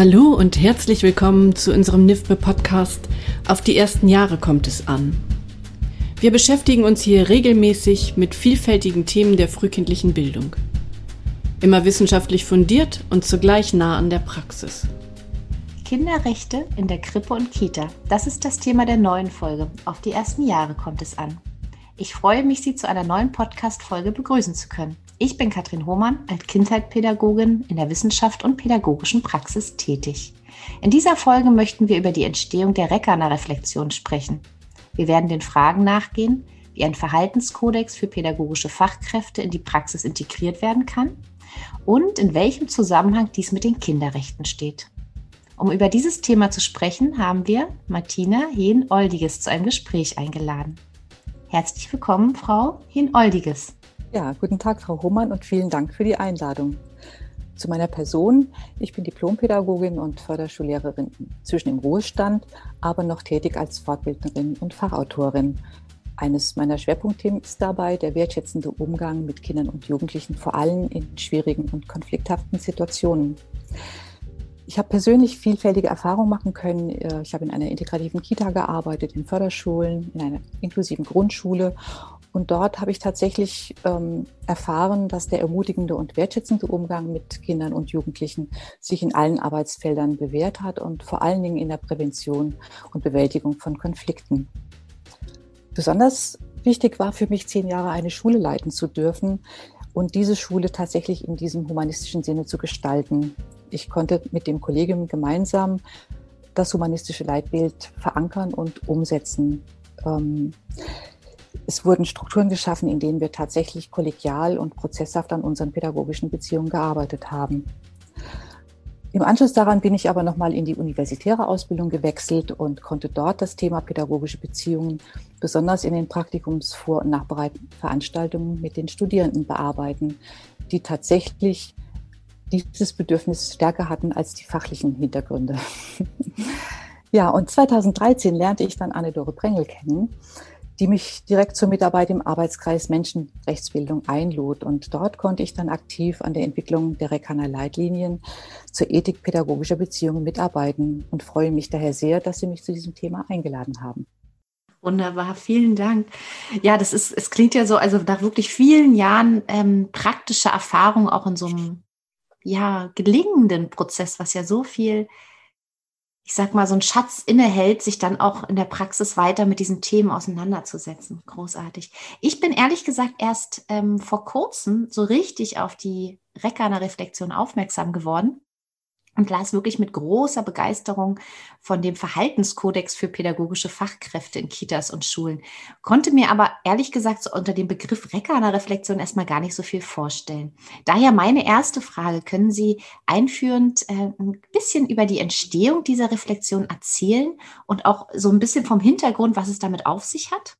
Hallo und herzlich willkommen zu unserem NIFBE Podcast Auf die ersten Jahre kommt es an. Wir beschäftigen uns hier regelmäßig mit vielfältigen Themen der frühkindlichen Bildung. Immer wissenschaftlich fundiert und zugleich nah an der Praxis. Kinderrechte in der Krippe und Kita. Das ist das Thema der neuen Folge. Auf die ersten Jahre kommt es an. Ich freue mich, Sie zu einer neuen Podcast-Folge begrüßen zu können. Ich bin Katrin Hohmann, als Kindheitspädagogin in der Wissenschaft und pädagogischen Praxis tätig. In dieser Folge möchten wir über die Entstehung der Reckana-Reflexion sprechen. Wir werden den Fragen nachgehen, wie ein Verhaltenskodex für pädagogische Fachkräfte in die Praxis integriert werden kann und in welchem Zusammenhang dies mit den Kinderrechten steht. Um über dieses Thema zu sprechen, haben wir Martina Hehn-Oldiges zu einem Gespräch eingeladen. Herzlich willkommen, Frau Hehn-Oldiges. Ja, guten Tag, Frau Hohmann, und vielen Dank für die Einladung. Zu meiner Person. Ich bin Diplompädagogin und Förderschullehrerin zwischen im Ruhestand, aber noch tätig als Fortbildnerin und Fachautorin. Eines meiner Schwerpunktthemen ist dabei der wertschätzende Umgang mit Kindern und Jugendlichen, vor allem in schwierigen und konflikthaften Situationen. Ich habe persönlich vielfältige Erfahrungen machen können. Äh, ich habe in einer integrativen Kita gearbeitet, in Förderschulen, in einer inklusiven Grundschule. Und dort habe ich tatsächlich ähm, erfahren, dass der ermutigende und wertschätzende Umgang mit Kindern und Jugendlichen sich in allen Arbeitsfeldern bewährt hat und vor allen Dingen in der Prävention und Bewältigung von Konflikten. Besonders wichtig war für mich, zehn Jahre eine Schule leiten zu dürfen und diese Schule tatsächlich in diesem humanistischen Sinne zu gestalten. Ich konnte mit dem Kollegium gemeinsam das humanistische Leitbild verankern und umsetzen. Ähm, es wurden Strukturen geschaffen, in denen wir tatsächlich kollegial und prozesshaft an unseren pädagogischen Beziehungen gearbeitet haben. Im Anschluss daran bin ich aber nochmal in die universitäre Ausbildung gewechselt und konnte dort das Thema pädagogische Beziehungen besonders in den Praktikums-Vor- und Nachbereitveranstaltungen mit den Studierenden bearbeiten, die tatsächlich dieses Bedürfnis stärker hatten als die fachlichen Hintergründe. ja, und 2013 lernte ich dann Anne-Dore Brengel kennen, die mich direkt zur Mitarbeit im Arbeitskreis Menschenrechtsbildung einlud. Und dort konnte ich dann aktiv an der Entwicklung der Rekaner Leitlinien zur Ethik pädagogischer Beziehungen mitarbeiten und freue mich daher sehr, dass Sie mich zu diesem Thema eingeladen haben. Wunderbar, vielen Dank. Ja, das ist, es klingt ja so, also nach wirklich vielen Jahren ähm, praktischer Erfahrung auch in so einem ja, gelingenden Prozess, was ja so viel, ich sag mal, so ein Schatz innehält, sich dann auch in der Praxis weiter mit diesen Themen auseinanderzusetzen. Großartig. Ich bin ehrlich gesagt erst ähm, vor kurzem so richtig auf die Reckerner Reflexion aufmerksam geworden und las wirklich mit großer Begeisterung von dem Verhaltenskodex für pädagogische Fachkräfte in Kitas und Schulen, konnte mir aber ehrlich gesagt so unter dem Begriff Reckerner Reflexion erstmal gar nicht so viel vorstellen. Daher meine erste Frage, können Sie einführend äh, ein bisschen über die Entstehung dieser Reflexion erzählen und auch so ein bisschen vom Hintergrund, was es damit auf sich hat?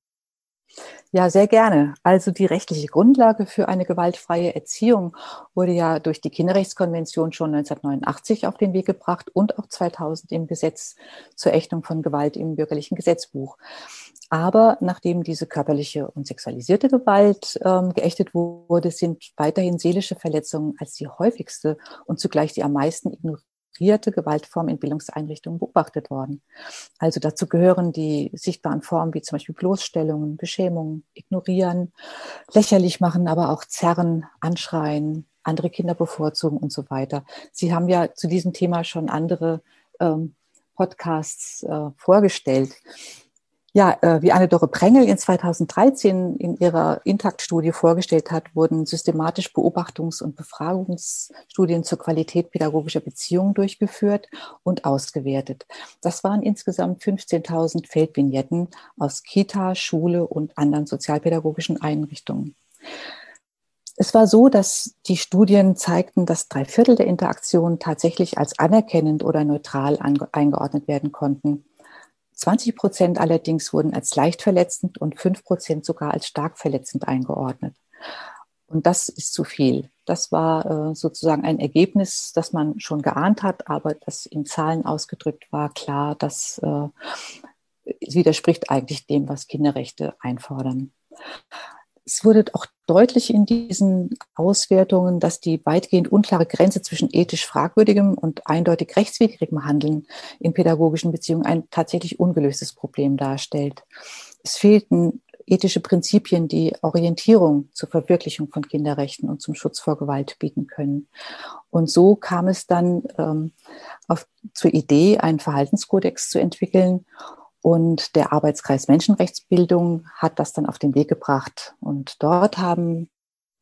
Ja, sehr gerne. Also die rechtliche Grundlage für eine gewaltfreie Erziehung wurde ja durch die Kinderrechtskonvention schon 1989 auf den Weg gebracht und auch 2000 im Gesetz zur Ächtung von Gewalt im bürgerlichen Gesetzbuch. Aber nachdem diese körperliche und sexualisierte Gewalt ähm, geächtet wurde, sind weiterhin seelische Verletzungen als die häufigste und zugleich die am meisten ignorierte registrierte Gewaltform in Bildungseinrichtungen beobachtet worden. Also dazu gehören die sichtbaren Formen wie zum Beispiel Bloßstellungen, Beschämungen, Ignorieren, lächerlich machen, aber auch zerren, anschreien, andere Kinder bevorzugen und so weiter. Sie haben ja zu diesem Thema schon andere ähm, Podcasts äh, vorgestellt. Ja, äh, wie Anne-Dore Prengel in 2013 in ihrer Intakt-Studie vorgestellt hat, wurden systematisch Beobachtungs- und Befragungsstudien zur Qualität pädagogischer Beziehungen durchgeführt und ausgewertet. Das waren insgesamt 15.000 Feldvignetten aus Kita, Schule und anderen sozialpädagogischen Einrichtungen. Es war so, dass die Studien zeigten, dass drei Viertel der Interaktionen tatsächlich als anerkennend oder neutral eingeordnet werden konnten. 20 Prozent allerdings wurden als leicht verletzend und 5 Prozent sogar als stark verletzend eingeordnet. Und das ist zu viel. Das war äh, sozusagen ein Ergebnis, das man schon geahnt hat, aber das in Zahlen ausgedrückt war klar, das äh, widerspricht eigentlich dem, was Kinderrechte einfordern. Es wurde auch deutlich in diesen Auswertungen, dass die weitgehend unklare Grenze zwischen ethisch fragwürdigem und eindeutig rechtswidrigem Handeln in pädagogischen Beziehungen ein tatsächlich ungelöstes Problem darstellt. Es fehlten ethische Prinzipien, die Orientierung zur Verwirklichung von Kinderrechten und zum Schutz vor Gewalt bieten können. Und so kam es dann ähm, auf, zur Idee, einen Verhaltenskodex zu entwickeln. Und der Arbeitskreis Menschenrechtsbildung hat das dann auf den Weg gebracht. Und dort haben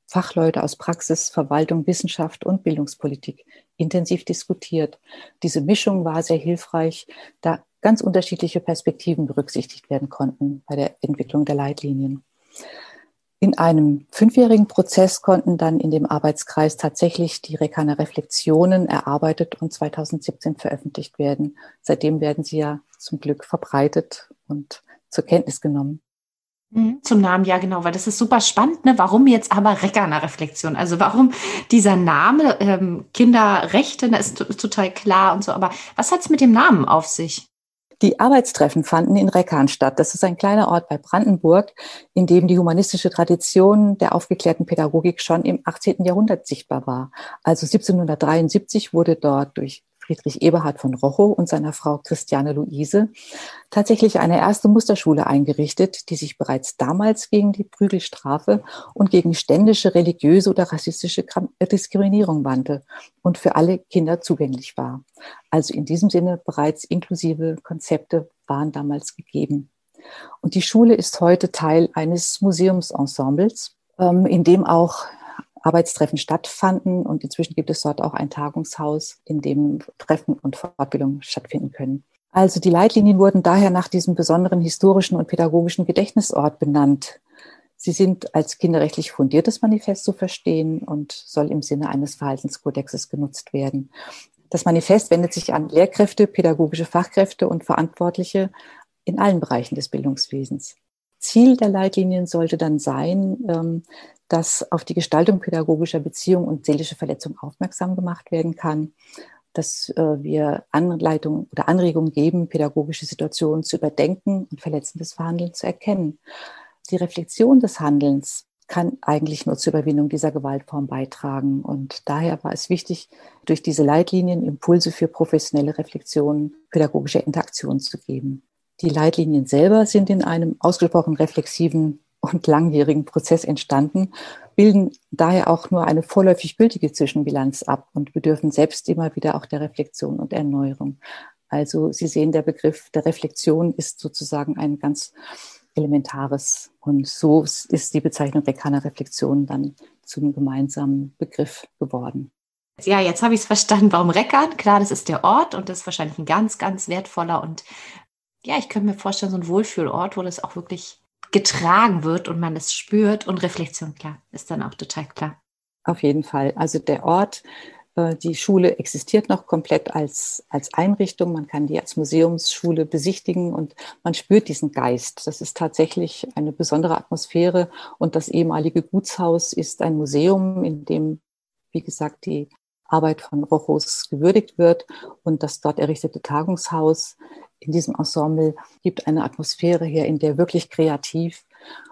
Fachleute aus Praxis, Verwaltung, Wissenschaft und Bildungspolitik intensiv diskutiert. Diese Mischung war sehr hilfreich, da ganz unterschiedliche Perspektiven berücksichtigt werden konnten bei der Entwicklung der Leitlinien. In einem fünfjährigen Prozess konnten dann in dem Arbeitskreis tatsächlich die Rekaner Reflexionen erarbeitet und 2017 veröffentlicht werden. Seitdem werden sie ja zum Glück verbreitet und zur Kenntnis genommen. Mhm, zum Namen, ja genau, weil das ist super spannend. Ne? Warum jetzt aber Reckerner Reflexion? Also warum dieser Name ähm, Kinderrechte, das ist total klar und so. Aber was hat es mit dem Namen auf sich? Die Arbeitstreffen fanden in Reckahn statt. Das ist ein kleiner Ort bei Brandenburg, in dem die humanistische Tradition der aufgeklärten Pädagogik schon im 18. Jahrhundert sichtbar war. Also 1773 wurde dort durch Friedrich Eberhard von Rochow und seiner Frau Christiane Luise tatsächlich eine erste Musterschule eingerichtet, die sich bereits damals gegen die Prügelstrafe und gegen ständische, religiöse oder rassistische Diskriminierung wandte und für alle Kinder zugänglich war. Also in diesem Sinne bereits inklusive Konzepte waren damals gegeben. Und die Schule ist heute Teil eines Museumsensembles, ähm, in dem auch Arbeitstreffen stattfanden. Und inzwischen gibt es dort auch ein Tagungshaus, in dem Treffen und Fortbildungen stattfinden können. Also die Leitlinien wurden daher nach diesem besonderen historischen und pädagogischen Gedächtnisort benannt. Sie sind als kinderrechtlich fundiertes Manifest zu verstehen und soll im Sinne eines Verhaltenskodexes genutzt werden. Das Manifest wendet sich an Lehrkräfte, pädagogische Fachkräfte und Verantwortliche in allen Bereichen des Bildungswesens. Ziel der Leitlinien sollte dann sein, ähm, dass auf die Gestaltung pädagogischer Beziehung und seelische Verletzung aufmerksam gemacht werden kann, dass äh, wir Anleitungen oder Anregungen geben, pädagogische Situationen zu überdenken und verletzendes Verhandeln zu erkennen. Die Reflexion des Handelns kann eigentlich nur zur Überwindung dieser Gewaltform beitragen. Und daher war es wichtig, durch diese Leitlinien Impulse für professionelle Reflexion, pädagogische Interaktion zu geben. Die Leitlinien selber sind in einem ausgesprochen reflexiven und langjährigen Prozess entstanden, bilden daher auch nur eine vorläufig gültige Zwischenbilanz ab und bedürfen selbst immer wieder auch der Reflexion und Erneuerung. Also Sie sehen, der Begriff der Reflexion ist sozusagen ein ganz elementares und so ist die Bezeichnung Rekaner Reflexion dann zum gemeinsamen Begriff geworden. Ja, jetzt habe ich es verstanden, warum Reckern. Klar, das ist der Ort und das ist wahrscheinlich ein ganz, ganz wertvoller und ja, ich könnte mir vorstellen, so ein Wohlfühlort, wo das auch wirklich getragen wird und man es spürt und Reflexion, klar, ist dann auch total klar. Auf jeden Fall. Also der Ort, äh, die Schule existiert noch komplett als, als Einrichtung. Man kann die als Museumsschule besichtigen und man spürt diesen Geist. Das ist tatsächlich eine besondere Atmosphäre. Und das ehemalige Gutshaus ist ein Museum, in dem, wie gesagt, die Arbeit von Rochus gewürdigt wird. Und das dort errichtete Tagungshaus in diesem Ensemble gibt eine Atmosphäre her, in der wirklich kreativ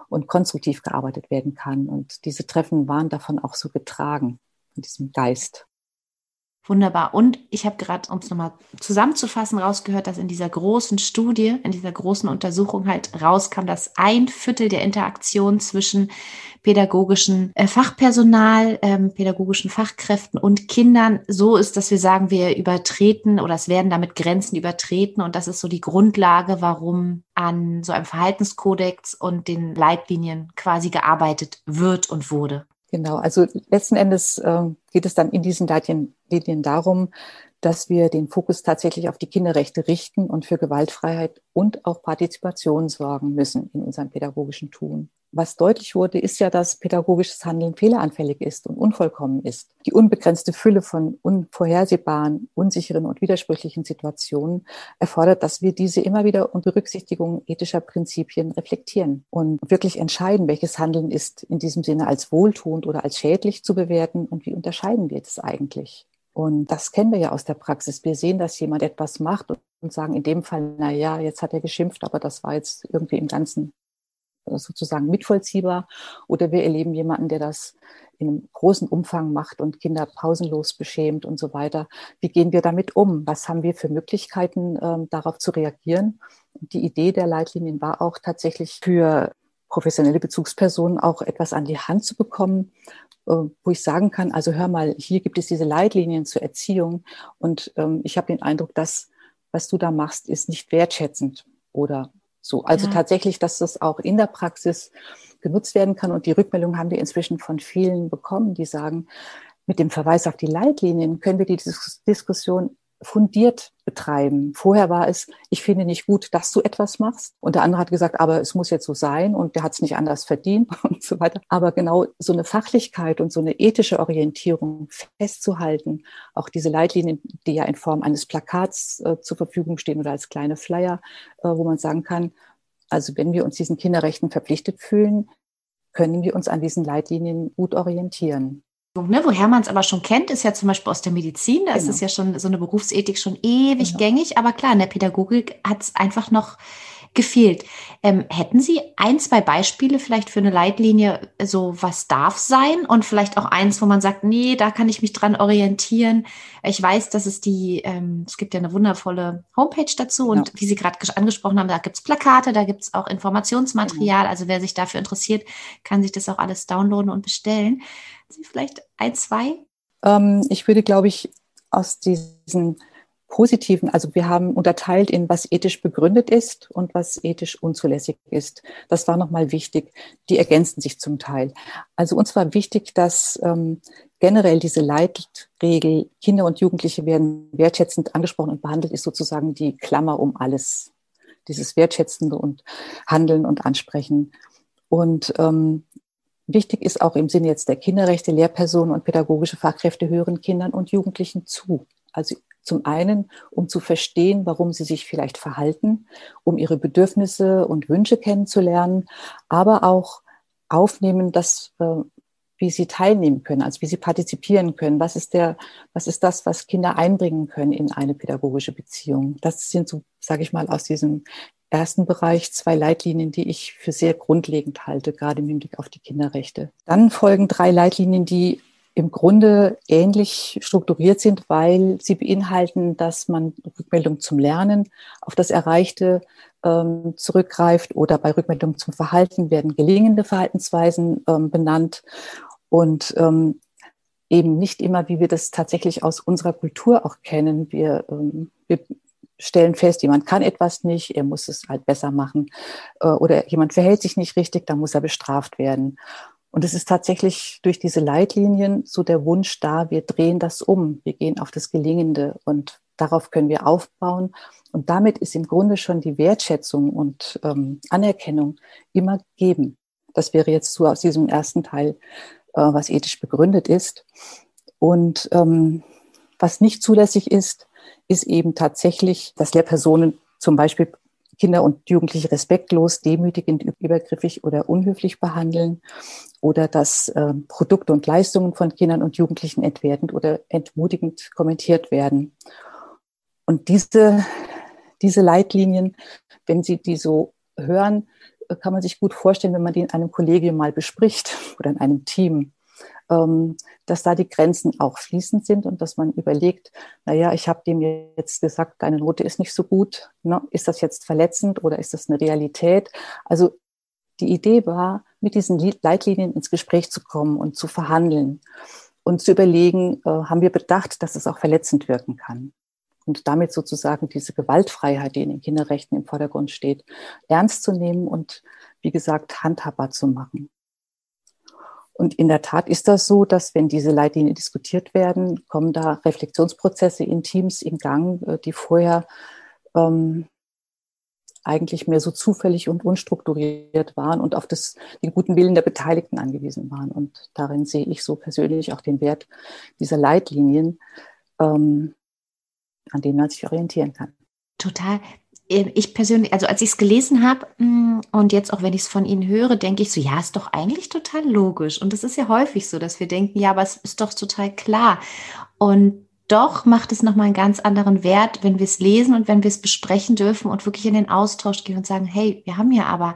und konstruktiv gearbeitet werden kann. Und diese Treffen waren davon auch so getragen, von diesem Geist. Wunderbar. Und ich habe gerade, um es nochmal zusammenzufassen, rausgehört, dass in dieser großen Studie, in dieser großen Untersuchung halt rauskam, dass ein Viertel der Interaktion zwischen pädagogischen äh, Fachpersonal, ähm, pädagogischen Fachkräften und Kindern so ist, dass wir sagen, wir übertreten oder es werden damit Grenzen übertreten. Und das ist so die Grundlage, warum an so einem Verhaltenskodex und den Leitlinien quasi gearbeitet wird und wurde. Genau, also letzten Endes äh, geht es dann in diesen Leitlinien darum, dass wir den Fokus tatsächlich auf die Kinderrechte richten und für Gewaltfreiheit und auch Partizipation sorgen müssen in unserem pädagogischen Tun. Was deutlich wurde, ist ja, dass pädagogisches Handeln fehleranfällig ist und unvollkommen ist. Die unbegrenzte Fülle von unvorhersehbaren, unsicheren und widersprüchlichen Situationen erfordert, dass wir diese immer wieder unter Berücksichtigung ethischer Prinzipien reflektieren und wirklich entscheiden, welches Handeln ist in diesem Sinne als wohltuend oder als schädlich zu bewerten und wie unterscheiden wir das eigentlich. Und das kennen wir ja aus der Praxis. Wir sehen, dass jemand etwas macht und sagen in dem Fall, na ja, jetzt hat er geschimpft, aber das war jetzt irgendwie im Ganzen sozusagen mitvollziehbar oder wir erleben jemanden, der das in einem großen Umfang macht und Kinder pausenlos beschämt und so weiter. Wie gehen wir damit um? Was haben wir für Möglichkeiten, ähm, darauf zu reagieren? Die Idee der Leitlinien war auch tatsächlich für professionelle Bezugspersonen auch etwas an die Hand zu bekommen, äh, wo ich sagen kann, also hör mal, hier gibt es diese Leitlinien zur Erziehung und ähm, ich habe den Eindruck, dass was du da machst, ist nicht wertschätzend oder so. Also ja. tatsächlich, dass das auch in der Praxis genutzt werden kann. Und die Rückmeldung haben wir inzwischen von vielen bekommen, die sagen, mit dem Verweis auf die Leitlinien können wir die Diskussion fundiert betreiben. Vorher war es, ich finde nicht gut, dass du etwas machst. Und der andere hat gesagt, aber es muss jetzt so sein und der hat es nicht anders verdient und so weiter. Aber genau so eine Fachlichkeit und so eine ethische Orientierung festzuhalten, auch diese Leitlinien, die ja in Form eines Plakats äh, zur Verfügung stehen oder als kleine Flyer, äh, wo man sagen kann, also wenn wir uns diesen Kinderrechten verpflichtet fühlen, können wir uns an diesen Leitlinien gut orientieren. Ne, woher man es aber schon kennt, ist ja zum Beispiel aus der Medizin. Da genau. ist es ja schon so eine Berufsethik schon ewig genau. gängig. Aber klar, in der Pädagogik hat es einfach noch gefehlt. Ähm, hätten Sie ein, zwei Beispiele vielleicht für eine Leitlinie, so was darf sein und vielleicht auch eins, wo man sagt, nee, da kann ich mich dran orientieren. Ich weiß, dass es die, ähm, es gibt ja eine wundervolle Homepage dazu und ja. wie Sie gerade angesprochen haben, da gibt es Plakate, da gibt es auch Informationsmaterial. Mhm. Also wer sich dafür interessiert, kann sich das auch alles downloaden und bestellen. Sie vielleicht ein, zwei? Ähm, ich würde, glaube ich, aus diesen positiven, also wir haben unterteilt in was ethisch begründet ist und was ethisch unzulässig ist. Das war nochmal wichtig. Die ergänzen sich zum Teil. Also uns war wichtig, dass ähm, generell diese Leitregel, Kinder und Jugendliche werden wertschätzend angesprochen und behandelt, ist sozusagen die Klammer um alles. Dieses wertschätzende und Handeln und Ansprechen. Und ähm, wichtig ist auch im Sinne jetzt der Kinderrechte, Lehrpersonen und pädagogische Fachkräfte hören Kindern und Jugendlichen zu. Also zum einen, um zu verstehen, warum sie sich vielleicht verhalten, um ihre Bedürfnisse und Wünsche kennenzulernen, aber auch aufnehmen, dass, äh, wie sie teilnehmen können, also wie sie partizipieren können. Was ist der, was ist das, was Kinder einbringen können in eine pädagogische Beziehung? Das sind so, sage ich mal, aus diesem ersten Bereich zwei Leitlinien, die ich für sehr grundlegend halte, gerade im Hinblick auf die Kinderrechte. Dann folgen drei Leitlinien, die im Grunde ähnlich strukturiert sind, weil sie beinhalten, dass man Rückmeldung zum Lernen auf das Erreichte ähm, zurückgreift oder bei Rückmeldung zum Verhalten werden gelingende Verhaltensweisen ähm, benannt und ähm, eben nicht immer, wie wir das tatsächlich aus unserer Kultur auch kennen. Wir, ähm, wir stellen fest, jemand kann etwas nicht, er muss es halt besser machen äh, oder jemand verhält sich nicht richtig, dann muss er bestraft werden. Und es ist tatsächlich durch diese Leitlinien so der Wunsch da, wir drehen das um, wir gehen auf das Gelingende und darauf können wir aufbauen. Und damit ist im Grunde schon die Wertschätzung und ähm, Anerkennung immer gegeben. Das wäre jetzt so aus diesem ersten Teil, äh, was ethisch begründet ist. Und ähm, was nicht zulässig ist, ist eben tatsächlich, dass Lehrpersonen zum Beispiel Kinder und Jugendliche respektlos, demütigend, übergriffig oder unhöflich behandeln oder dass äh, Produkte und Leistungen von Kindern und Jugendlichen entwertend oder entmutigend kommentiert werden. Und diese, diese Leitlinien, wenn Sie die so hören, kann man sich gut vorstellen, wenn man die in einem Kollegium mal bespricht oder in einem Team. Ähm, dass da die Grenzen auch fließend sind und dass man überlegt, naja, ich habe dem jetzt gesagt, deine Note ist nicht so gut. Ne? Ist das jetzt verletzend oder ist das eine Realität? Also die Idee war, mit diesen Leitlinien ins Gespräch zu kommen und zu verhandeln und zu überlegen, äh, haben wir bedacht, dass es auch verletzend wirken kann und damit sozusagen diese Gewaltfreiheit, die in den Kinderrechten im Vordergrund steht, ernst zu nehmen und, wie gesagt, handhabbar zu machen. Und in der Tat ist das so, dass wenn diese Leitlinien diskutiert werden, kommen da Reflexionsprozesse in Teams in Gang, äh, die vorher ähm, eigentlich mehr so zufällig und unstrukturiert waren und auf das, den guten Willen der Beteiligten angewiesen waren. Und darin sehe ich so persönlich auch den Wert dieser Leitlinien, ähm, an denen man sich orientieren kann. Total. Ähm, ich persönlich, also als ich es gelesen habe mm, und jetzt auch wenn ich es von Ihnen höre, denke ich so, ja, ist doch eigentlich total logisch. Und das ist ja häufig so, dass wir denken, ja, aber es ist doch total klar. Und doch macht es nochmal einen ganz anderen Wert, wenn wir es lesen und wenn wir es besprechen dürfen und wirklich in den Austausch gehen und sagen, hey, wir haben ja aber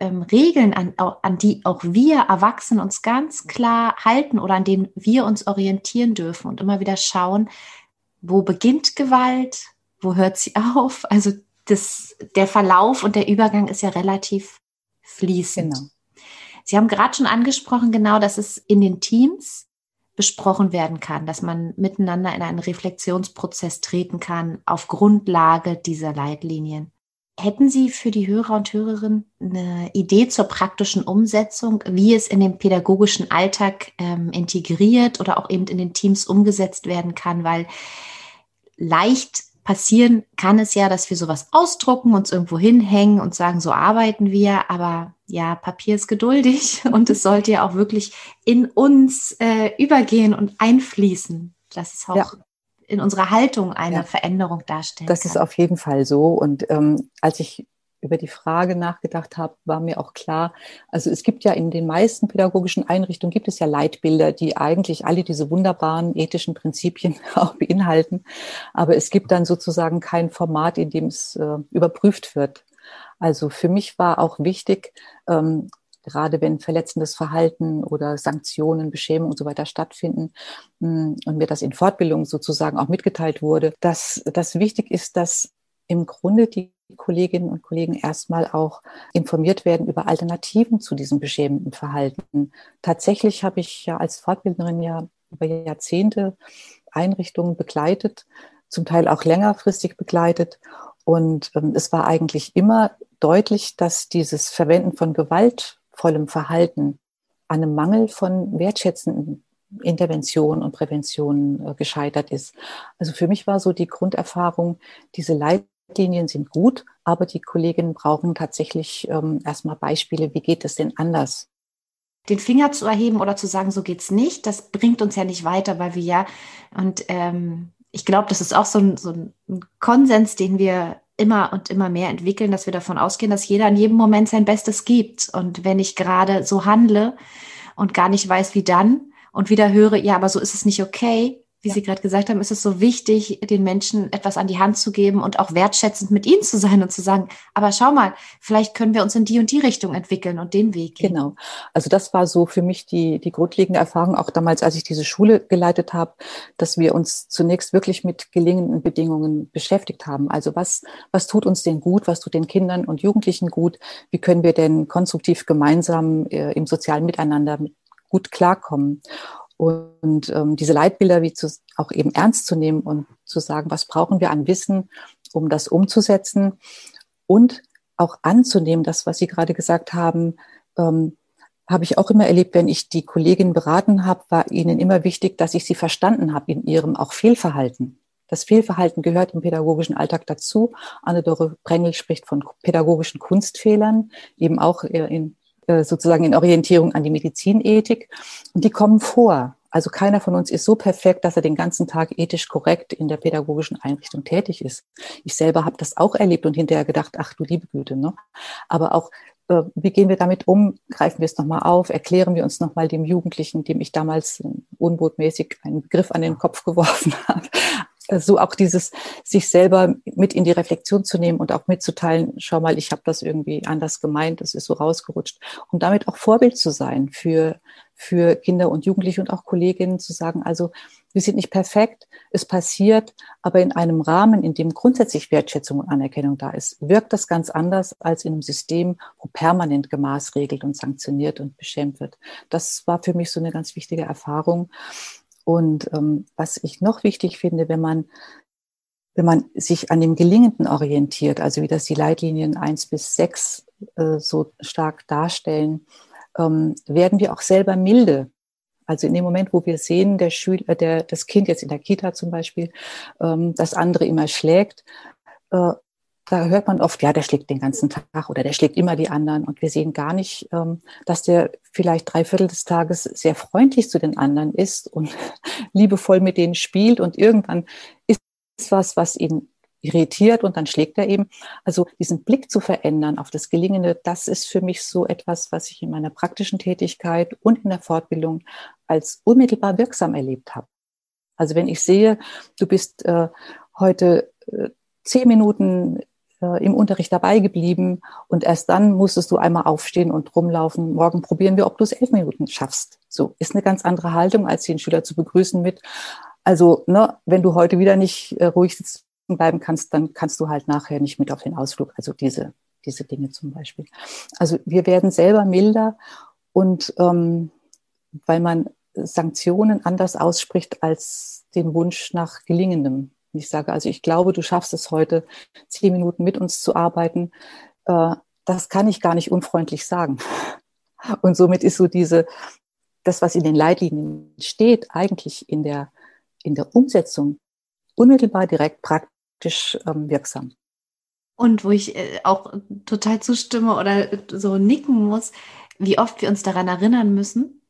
ähm, Regeln, an, an die auch wir Erwachsenen uns ganz klar halten oder an denen wir uns orientieren dürfen und immer wieder schauen, wo beginnt Gewalt, wo hört sie auf? Also das, der Verlauf und der Übergang ist ja relativ fließend. Genau. Sie haben gerade schon angesprochen, genau, dass es in den Teams besprochen werden kann, dass man miteinander in einen Reflexionsprozess treten kann auf Grundlage dieser Leitlinien. Hätten Sie für die Hörer und Hörerinnen eine Idee zur praktischen Umsetzung, wie es in den pädagogischen Alltag ähm, integriert oder auch eben in den Teams umgesetzt werden kann? Weil leicht passieren kann es ja, dass wir sowas ausdrucken, uns irgendwo hinhängen und sagen, so arbeiten wir. Aber ja, Papier ist geduldig und es sollte ja auch wirklich in uns äh, übergehen und einfließen. Das ist auch ja in unserer Haltung eine ja. Veränderung darstellen. Das kann. ist auf jeden Fall so. Und ähm, als ich über die Frage nachgedacht habe, war mir auch klar, also es gibt ja in den meisten pädagogischen Einrichtungen gibt es ja Leitbilder, die eigentlich alle diese wunderbaren ethischen Prinzipien auch beinhalten. Aber es gibt dann sozusagen kein Format, in dem es äh, überprüft wird. Also für mich war auch wichtig, ähm, gerade wenn verletzendes Verhalten oder Sanktionen, Beschämung und so weiter stattfinden mm, und mir das in Fortbildung sozusagen auch mitgeteilt wurde, dass das wichtig ist, dass im Grunde die Kolleginnen und Kollegen erstmal auch informiert werden über Alternativen zu diesem beschämenden Verhalten. Tatsächlich habe ich ja als Fortbildnerin ja über Jahrzehnte Einrichtungen begleitet, zum Teil auch längerfristig begleitet. Und ähm, es war eigentlich immer deutlich, dass dieses Verwenden von Gewalt vollem Verhalten an einem Mangel von wertschätzenden Intervention und Prävention äh, gescheitert ist. Also für mich war so die Grunderfahrung, diese Leitlinien sind gut, aber die Kolleginnen brauchen tatsächlich ähm, erstmal Beispiele, wie geht es denn anders? Den Finger zu erheben oder zu sagen, so geht's nicht, das bringt uns ja nicht weiter, weil wir ja, und ähm, ich glaube, das ist auch so ein, so ein Konsens, den wir immer und immer mehr entwickeln, dass wir davon ausgehen, dass jeder in jedem Moment sein Bestes gibt. Und wenn ich gerade so handle und gar nicht weiß, wie dann und wieder höre, ja, aber so ist es nicht okay, wie. Sie gerade gesagt haben, ist es so wichtig, den Menschen etwas an die Hand zu geben und auch wertschätzend mit ihnen zu sein und zu sagen, aber schau mal, vielleicht können wir uns in die und die Richtung entwickeln und den Weg gehen. Genau. Also das war so für mich die, die grundlegende Erfahrung, auch damals, als ich diese Schule geleitet habe, dass wir uns zunächst wirklich mit gelingenden Bedingungen beschäftigt haben. Also was, was tut uns denn gut? Was tut den Kindern und Jugendlichen gut? Wie können wir denn konstruktiv gemeinsam äh, im sozialen Miteinander gut klarkommen? Und ähm, diese Leitbilder wie zu, auch eben ernst zu nehmen und zu sagen, was brauchen wir an Wissen, um das umzusetzen und auch anzunehmen, das, was Sie gerade gesagt haben, ähm, habe ich auch immer erlebt, wenn ich die Kolleginnen beraten habe, war ihnen immer wichtig, dass ich sie verstanden habe in ihrem auch Fehlverhalten. Das Fehlverhalten gehört im pädagogischen Alltag dazu. Anne-Dore Prengel spricht von pädagogischen Kunstfehlern, eben auch in äh, sozusagen in Orientierung an die Medizinethik. Und die kommen vor. Also keiner von uns ist so perfekt, dass er den ganzen Tag ethisch korrekt in der pädagogischen Einrichtung tätig ist. Ich selber habe das auch erlebt und hinterher gedacht, ach du liebe Güte. Ne? Aber auch, äh, wie gehen wir damit um? Greifen wir es nochmal auf? Erklären wir uns nochmal dem Jugendlichen, dem ich damals unbotmäßig einen Begriff an den Kopf geworfen habe, so auch dieses sich selber mit in die Reflexion zu nehmen und auch mitzuteilen, schau mal, ich habe das irgendwie anders gemeint, das ist so rausgerutscht, um damit auch Vorbild zu sein für, für Kinder und Jugendliche und auch Kolleginnen zu sagen, also wir sind nicht perfekt, es passiert, aber in einem Rahmen, in dem grundsätzlich Wertschätzung und Anerkennung da ist, wirkt das ganz anders als in einem System, wo permanent gemaßregelt und sanktioniert und beschämt wird. Das war für mich so eine ganz wichtige Erfahrung. Und ähm, was ich noch wichtig finde, wenn man, wenn man sich an dem Gelingenden orientiert, also wie das die Leitlinien eins bis sechs äh, so stark darstellen, ähm, werden wir auch selber milde. Also in dem Moment, wo wir sehen, der Schüler, äh, der, das Kind jetzt in der Kita zum Beispiel, ähm, das andere immer schlägt, äh, da hört man oft, ja, der schlägt den ganzen Tag oder der schlägt immer die anderen. Und wir sehen gar nicht, ähm, dass der vielleicht drei Viertel des Tages sehr freundlich zu den anderen ist und liebevoll mit denen spielt. Und irgendwann ist was, was ihn irritiert und dann schlägt er eben. Also diesen Blick zu verändern auf das Gelingende, das ist für mich so etwas, was ich in meiner praktischen Tätigkeit und in der Fortbildung als unmittelbar wirksam erlebt habe. Also wenn ich sehe, du bist äh, heute äh, zehn Minuten äh, im Unterricht dabei geblieben und erst dann musstest du einmal aufstehen und rumlaufen. Morgen probieren wir, ob du es elf Minuten schaffst. So ist eine ganz andere Haltung, als den Schüler zu begrüßen mit. Also, ne, wenn du heute wieder nicht äh, ruhig sitzen bleiben kannst, dann kannst du halt nachher nicht mit auf den Ausflug. Also diese, diese Dinge zum Beispiel. Also wir werden selber milder und ähm, weil man Sanktionen anders ausspricht als den Wunsch nach gelingendem ich sage, also ich glaube, du schaffst es heute, zehn Minuten mit uns zu arbeiten. Äh, das kann ich gar nicht unfreundlich sagen. Und somit ist so diese, das, was in den Leitlinien steht, eigentlich in der, in der Umsetzung unmittelbar direkt praktisch ähm, wirksam. Und wo ich äh, auch total zustimme oder so nicken muss, wie oft wir uns daran erinnern müssen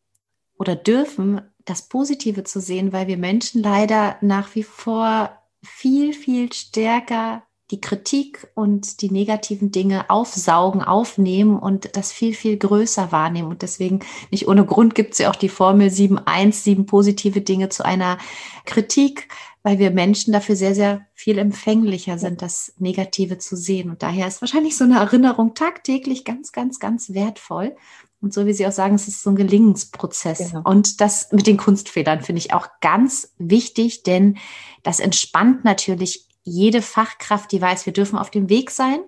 oder dürfen, das Positive zu sehen, weil wir Menschen leider nach wie vor viel, viel stärker die Kritik und die negativen Dinge aufsaugen, aufnehmen und das viel, viel größer wahrnehmen. Und deswegen nicht ohne Grund gibt es ja auch die Formel 7.1, sieben positive Dinge zu einer Kritik, weil wir Menschen dafür sehr, sehr viel empfänglicher sind, das Negative zu sehen. Und daher ist wahrscheinlich so eine Erinnerung tagtäglich ganz, ganz, ganz wertvoll. Und so wie Sie auch sagen, es ist so ein Gelingensprozess. Genau. Und das mit den Kunstfehlern finde ich auch ganz wichtig, denn das entspannt natürlich jede Fachkraft, die weiß, wir dürfen auf dem Weg sein.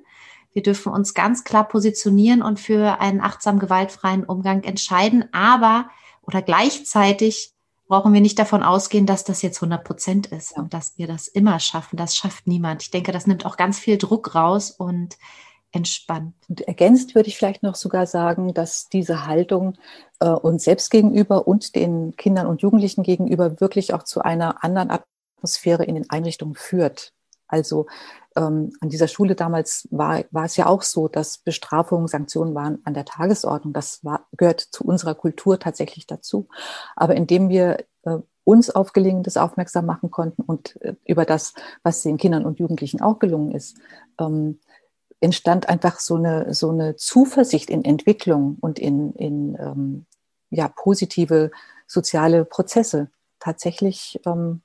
Wir dürfen uns ganz klar positionieren und für einen achtsam gewaltfreien Umgang entscheiden. Aber oder gleichzeitig brauchen wir nicht davon ausgehen, dass das jetzt 100 Prozent ist und dass wir das immer schaffen. Das schafft niemand. Ich denke, das nimmt auch ganz viel Druck raus und entspannt. Und ergänzt würde ich vielleicht noch sogar sagen, dass diese Haltung äh, uns selbst gegenüber und den Kindern und Jugendlichen gegenüber wirklich auch zu einer anderen Atmosphäre in den Einrichtungen führt. Also ähm, an dieser Schule damals war, war es ja auch so, dass Bestrafungen, Sanktionen waren an der Tagesordnung. Das war, gehört zu unserer Kultur tatsächlich dazu. Aber indem wir äh, uns auf Gelingendes aufmerksam machen konnten und äh, über das, was den Kindern und Jugendlichen auch gelungen ist, ähm, entstand einfach so eine, so eine Zuversicht in Entwicklung und in, in ähm, ja, positive soziale Prozesse. Tatsächlich ähm,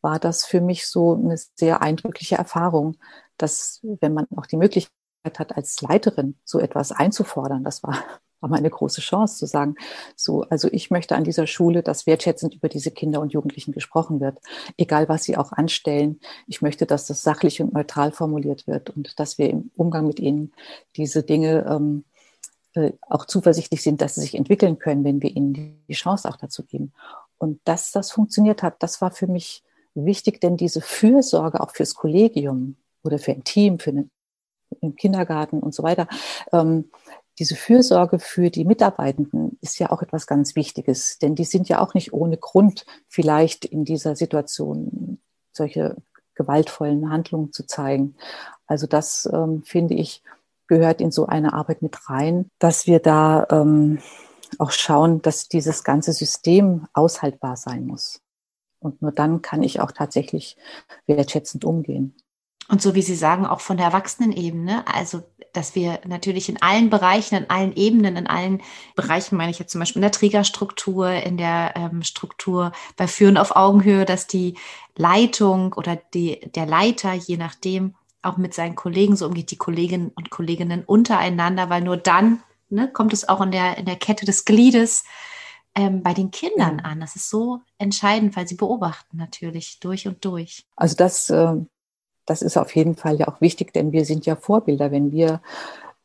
war das für mich so eine sehr eindrückliche Erfahrung, dass wenn man auch die Möglichkeit hat, als Leiterin so etwas einzufordern, das war war meine große Chance zu sagen, so, also ich möchte an dieser Schule, dass wertschätzend über diese Kinder und Jugendlichen gesprochen wird, egal was sie auch anstellen. Ich möchte, dass das sachlich und neutral formuliert wird und dass wir im Umgang mit ihnen diese Dinge ähm, äh, auch zuversichtlich sind, dass sie sich entwickeln können, wenn wir ihnen die Chance auch dazu geben. Und dass das funktioniert hat, das war für mich wichtig, denn diese Fürsorge auch fürs Kollegium oder für ein Team, für einen im Kindergarten und so weiter, ähm, diese Fürsorge für die Mitarbeitenden ist ja auch etwas ganz Wichtiges, denn die sind ja auch nicht ohne Grund vielleicht in dieser Situation solche gewaltvollen Handlungen zu zeigen. Also das ähm, finde ich gehört in so eine Arbeit mit rein, dass wir da ähm, auch schauen, dass dieses ganze System aushaltbar sein muss. Und nur dann kann ich auch tatsächlich wertschätzend umgehen. Und so wie Sie sagen, auch von der Erwachsenenebene, also dass wir natürlich in allen Bereichen, in allen Ebenen, in allen Bereichen, meine ich jetzt zum Beispiel in der Trägerstruktur, in der ähm, Struktur bei Führen auf Augenhöhe, dass die Leitung oder die, der Leiter, je nachdem, auch mit seinen Kollegen so umgeht, die Kolleginnen und Kolleginnen untereinander, weil nur dann ne, kommt es auch in der, in der Kette des Gliedes ähm, bei den Kindern an. Das ist so entscheidend, weil sie beobachten natürlich durch und durch. Also das äh, das ist auf jeden Fall ja auch wichtig, denn wir sind ja Vorbilder, wenn wir,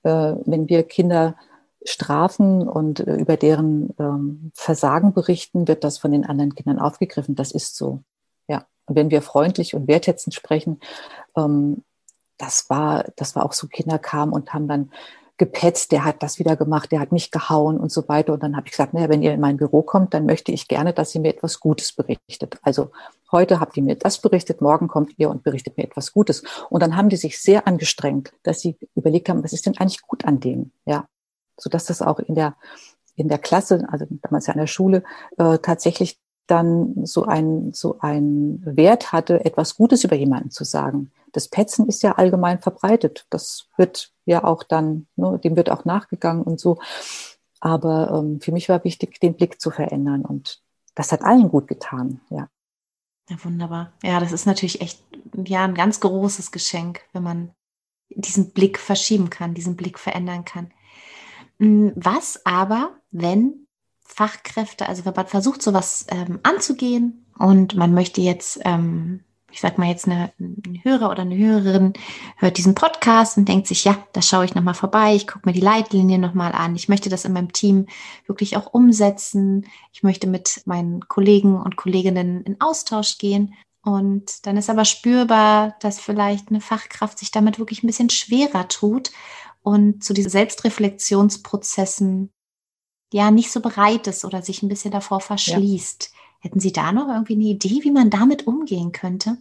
äh, wenn wir Kinder strafen und äh, über deren ähm, Versagen berichten, wird das von den anderen Kindern aufgegriffen. Das ist so. Ja. Und wenn wir freundlich und wertschätzend sprechen, ähm, das war, das war auch so, Kinder kamen und haben dann gepetzt, der hat das wieder gemacht, der hat mich gehauen und so weiter. Und dann habe ich gesagt, naja, wenn ihr in mein Büro kommt, dann möchte ich gerne, dass ihr mir etwas Gutes berichtet. Also heute habt ihr mir das berichtet, morgen kommt ihr und berichtet mir etwas Gutes. Und dann haben die sich sehr angestrengt, dass sie überlegt haben, was ist denn eigentlich gut an dem? Ja, so dass das auch in der in der Klasse, also damals ja an der Schule, äh, tatsächlich dann so ein, so ein Wert hatte, etwas Gutes über jemanden zu sagen. Das Petzen ist ja allgemein verbreitet. Das wird ja auch dann, ne, dem wird auch nachgegangen und so. Aber ähm, für mich war wichtig, den Blick zu verändern und das hat allen gut getan, ja. Ja, wunderbar. Ja, das ist natürlich echt ja ein ganz großes Geschenk, wenn man diesen Blick verschieben kann, diesen Blick verändern kann. Hm, was aber, wenn Fachkräfte, also wenn man versucht, sowas ähm, anzugehen und man möchte jetzt ähm, ich sag mal jetzt eine, ein Hörer oder eine Hörerin hört diesen Podcast und denkt sich, ja, da schaue ich nochmal vorbei, ich gucke mir die Leitlinien nochmal an, ich möchte das in meinem Team wirklich auch umsetzen, ich möchte mit meinen Kollegen und Kolleginnen in Austausch gehen. Und dann ist aber spürbar, dass vielleicht eine Fachkraft sich damit wirklich ein bisschen schwerer tut und zu diesen Selbstreflexionsprozessen ja nicht so bereit ist oder sich ein bisschen davor verschließt. Ja. Hätten Sie da noch irgendwie eine Idee, wie man damit umgehen könnte?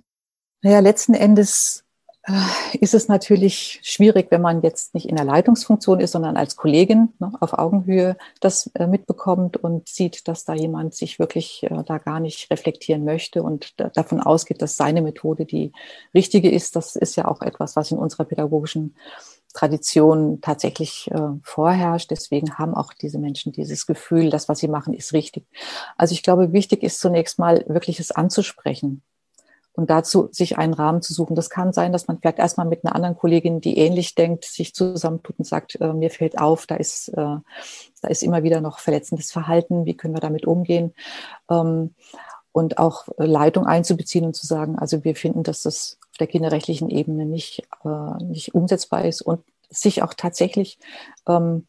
Naja, letzten Endes äh, ist es natürlich schwierig, wenn man jetzt nicht in der Leitungsfunktion ist, sondern als Kollegin ne, auf Augenhöhe das äh, mitbekommt und sieht, dass da jemand sich wirklich äh, da gar nicht reflektieren möchte und da, davon ausgeht, dass seine Methode die richtige ist. Das ist ja auch etwas, was in unserer pädagogischen Tradition tatsächlich äh, vorherrscht. Deswegen haben auch diese Menschen dieses Gefühl, das, was sie machen, ist richtig. Also ich glaube, wichtig ist zunächst mal wirklich es anzusprechen und dazu sich einen Rahmen zu suchen. Das kann sein, dass man vielleicht erstmal mit einer anderen Kollegin, die ähnlich denkt, sich zusammentut und sagt, äh, mir fällt auf, da ist, äh, da ist immer wieder noch verletzendes Verhalten, wie können wir damit umgehen? Ähm, und auch Leitung einzubeziehen und zu sagen, also wir finden, dass das auf der kinderrechtlichen Ebene nicht, äh, nicht umsetzbar ist und sich auch tatsächlich ähm,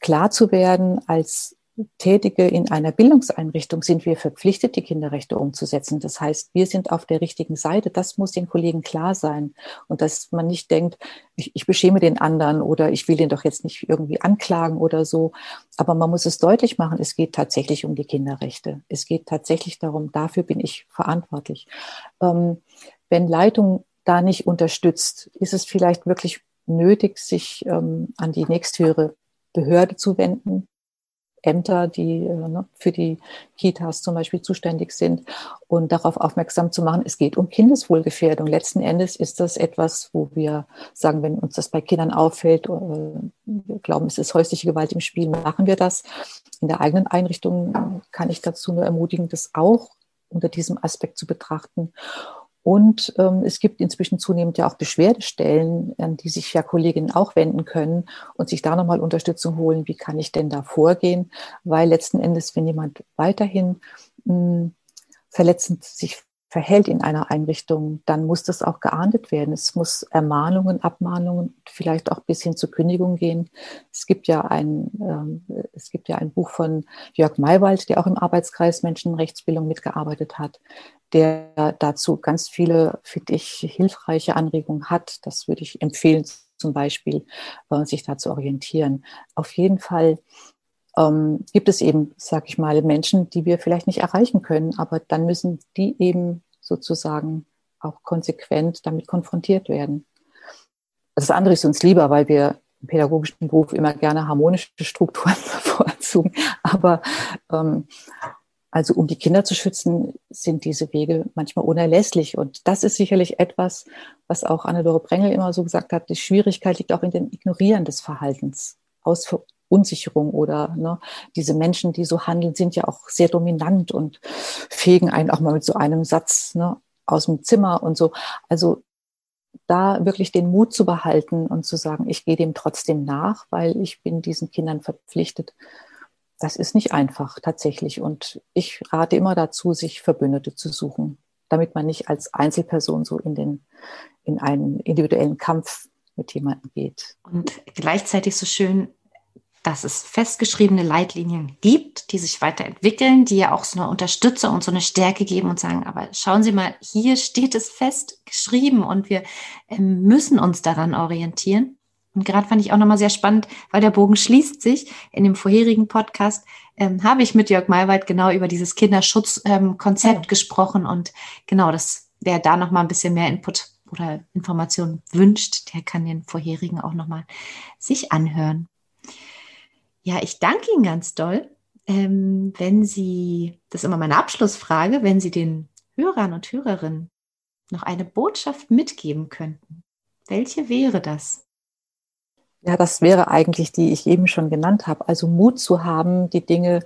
klar zu werden, als Tätige in einer Bildungseinrichtung sind wir verpflichtet, die Kinderrechte umzusetzen. Das heißt, wir sind auf der richtigen Seite. Das muss den Kollegen klar sein. Und dass man nicht denkt, ich, ich beschäme den anderen oder ich will den doch jetzt nicht irgendwie anklagen oder so. Aber man muss es deutlich machen, es geht tatsächlich um die Kinderrechte. Es geht tatsächlich darum, dafür bin ich verantwortlich. Ähm, wenn Leitung da nicht unterstützt, ist es vielleicht wirklich nötig, sich ähm, an die nächsthöhere Behörde zu wenden, Ämter, die äh, ne, für die Kitas zum Beispiel zuständig sind und darauf aufmerksam zu machen, es geht um Kindeswohlgefährdung. Letzten Endes ist das etwas, wo wir sagen, wenn uns das bei Kindern auffällt, äh, wir glauben, es ist häusliche Gewalt im Spiel, machen wir das. In der eigenen Einrichtung kann ich dazu nur ermutigen, das auch unter diesem Aspekt zu betrachten. Und ähm, es gibt inzwischen zunehmend ja auch Beschwerdestellen, an die sich ja Kolleginnen auch wenden können und sich da nochmal Unterstützung holen. Wie kann ich denn da vorgehen? Weil letzten Endes, wenn jemand weiterhin mh, hm, verletzend sich verhält in einer Einrichtung, dann muss das auch geahndet werden. Es muss Ermahnungen, Abmahnungen, vielleicht auch bis hin zur Kündigung gehen. Es gibt ja ein, äh, es gibt ja ein Buch von Jörg Maywald, der auch im Arbeitskreis Menschenrechtsbildung mitgearbeitet hat, der dazu ganz viele, finde ich, hilfreiche Anregungen hat. Das würde ich empfehlen, zum Beispiel, äh, sich da zu orientieren. Auf jeden Fall ähm, gibt es eben, sag ich mal, Menschen, die wir vielleicht nicht erreichen können, aber dann müssen die eben sozusagen auch konsequent damit konfrontiert werden. Das andere ist uns lieber, weil wir im pädagogischen Beruf immer gerne harmonische Strukturen bevorzugen. Aber ähm, also um die Kinder zu schützen, sind diese Wege manchmal unerlässlich. Und das ist sicherlich etwas, was auch Anne-Dore Brengel immer so gesagt hat. Die Schwierigkeit liegt auch in dem Ignorieren des Verhaltens aus Verunsicherung oder ne, diese Menschen, die so handeln, sind ja auch sehr dominant und fegen einen auch mal mit so einem Satz ne, aus dem Zimmer und so. Also da wirklich den Mut zu behalten und zu sagen, ich gehe dem trotzdem nach, weil ich bin diesen Kindern verpflichtet, das ist nicht einfach tatsächlich. Und ich rate immer dazu, sich Verbündete zu suchen, damit man nicht als Einzelperson so in, den, in einen individuellen Kampf mit jemandem geht. Und gleichzeitig so schön, dass es festgeschriebene Leitlinien gibt, die sich weiterentwickeln, die ja auch so eine Unterstützung und so eine Stärke geben und sagen, aber schauen Sie mal, hier steht es festgeschrieben und wir ähm, müssen uns daran orientieren. Und gerade fand ich auch nochmal sehr spannend, weil der Bogen schließt sich. In dem vorherigen Podcast ähm, habe ich mit Jörg Maywald genau über dieses Kinderschutzkonzept ähm, ja. gesprochen. Und genau, das, wer da nochmal ein bisschen mehr Input oder Informationen wünscht, der kann den vorherigen auch nochmal sich anhören. Ja, ich danke Ihnen ganz doll. Ähm, wenn Sie, das ist immer meine Abschlussfrage, wenn Sie den Hörern und Hörerinnen noch eine Botschaft mitgeben könnten, welche wäre das? Ja, das wäre eigentlich die ich eben schon genannt habe. Also Mut zu haben, die Dinge,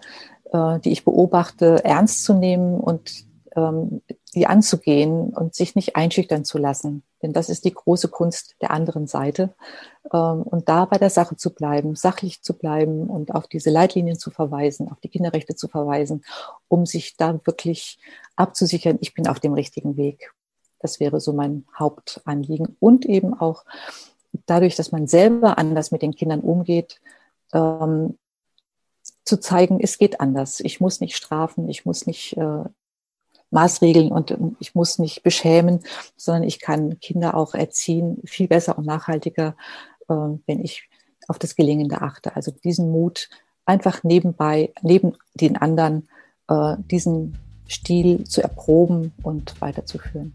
äh, die ich beobachte, ernst zu nehmen und ähm, die anzugehen und sich nicht einschüchtern zu lassen. Denn das ist die große Kunst der anderen Seite. Ähm, und da bei der Sache zu bleiben, sachlich zu bleiben und auf diese Leitlinien zu verweisen, auf die Kinderrechte zu verweisen, um sich da wirklich abzusichern, ich bin auf dem richtigen Weg. Das wäre so mein Hauptanliegen. Und eben auch dadurch, dass man selber anders mit den Kindern umgeht, ähm, zu zeigen, es geht anders. Ich muss nicht strafen, ich muss nicht äh, Maßregeln und ähm, ich muss nicht beschämen, sondern ich kann Kinder auch erziehen, viel besser und nachhaltiger, äh, wenn ich auf das Gelingende achte. Also diesen Mut einfach nebenbei, neben den anderen, äh, diesen Stil zu erproben und weiterzuführen.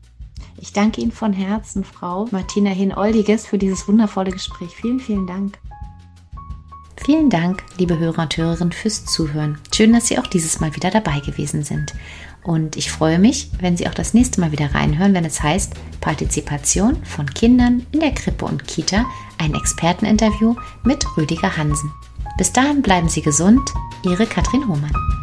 Ich danke Ihnen von Herzen, Frau Martina Hin-Oldiges, für dieses wundervolle Gespräch. Vielen, vielen Dank. Vielen Dank, liebe Hörer und Hörerinnen, fürs Zuhören. Schön, dass Sie auch dieses Mal wieder dabei gewesen sind. Und ich freue mich, wenn Sie auch das nächste Mal wieder reinhören, wenn es heißt Partizipation von Kindern in der Krippe und Kita, ein Experteninterview mit Rüdiger Hansen. Bis dahin bleiben Sie gesund, Ihre Katrin Hohmann.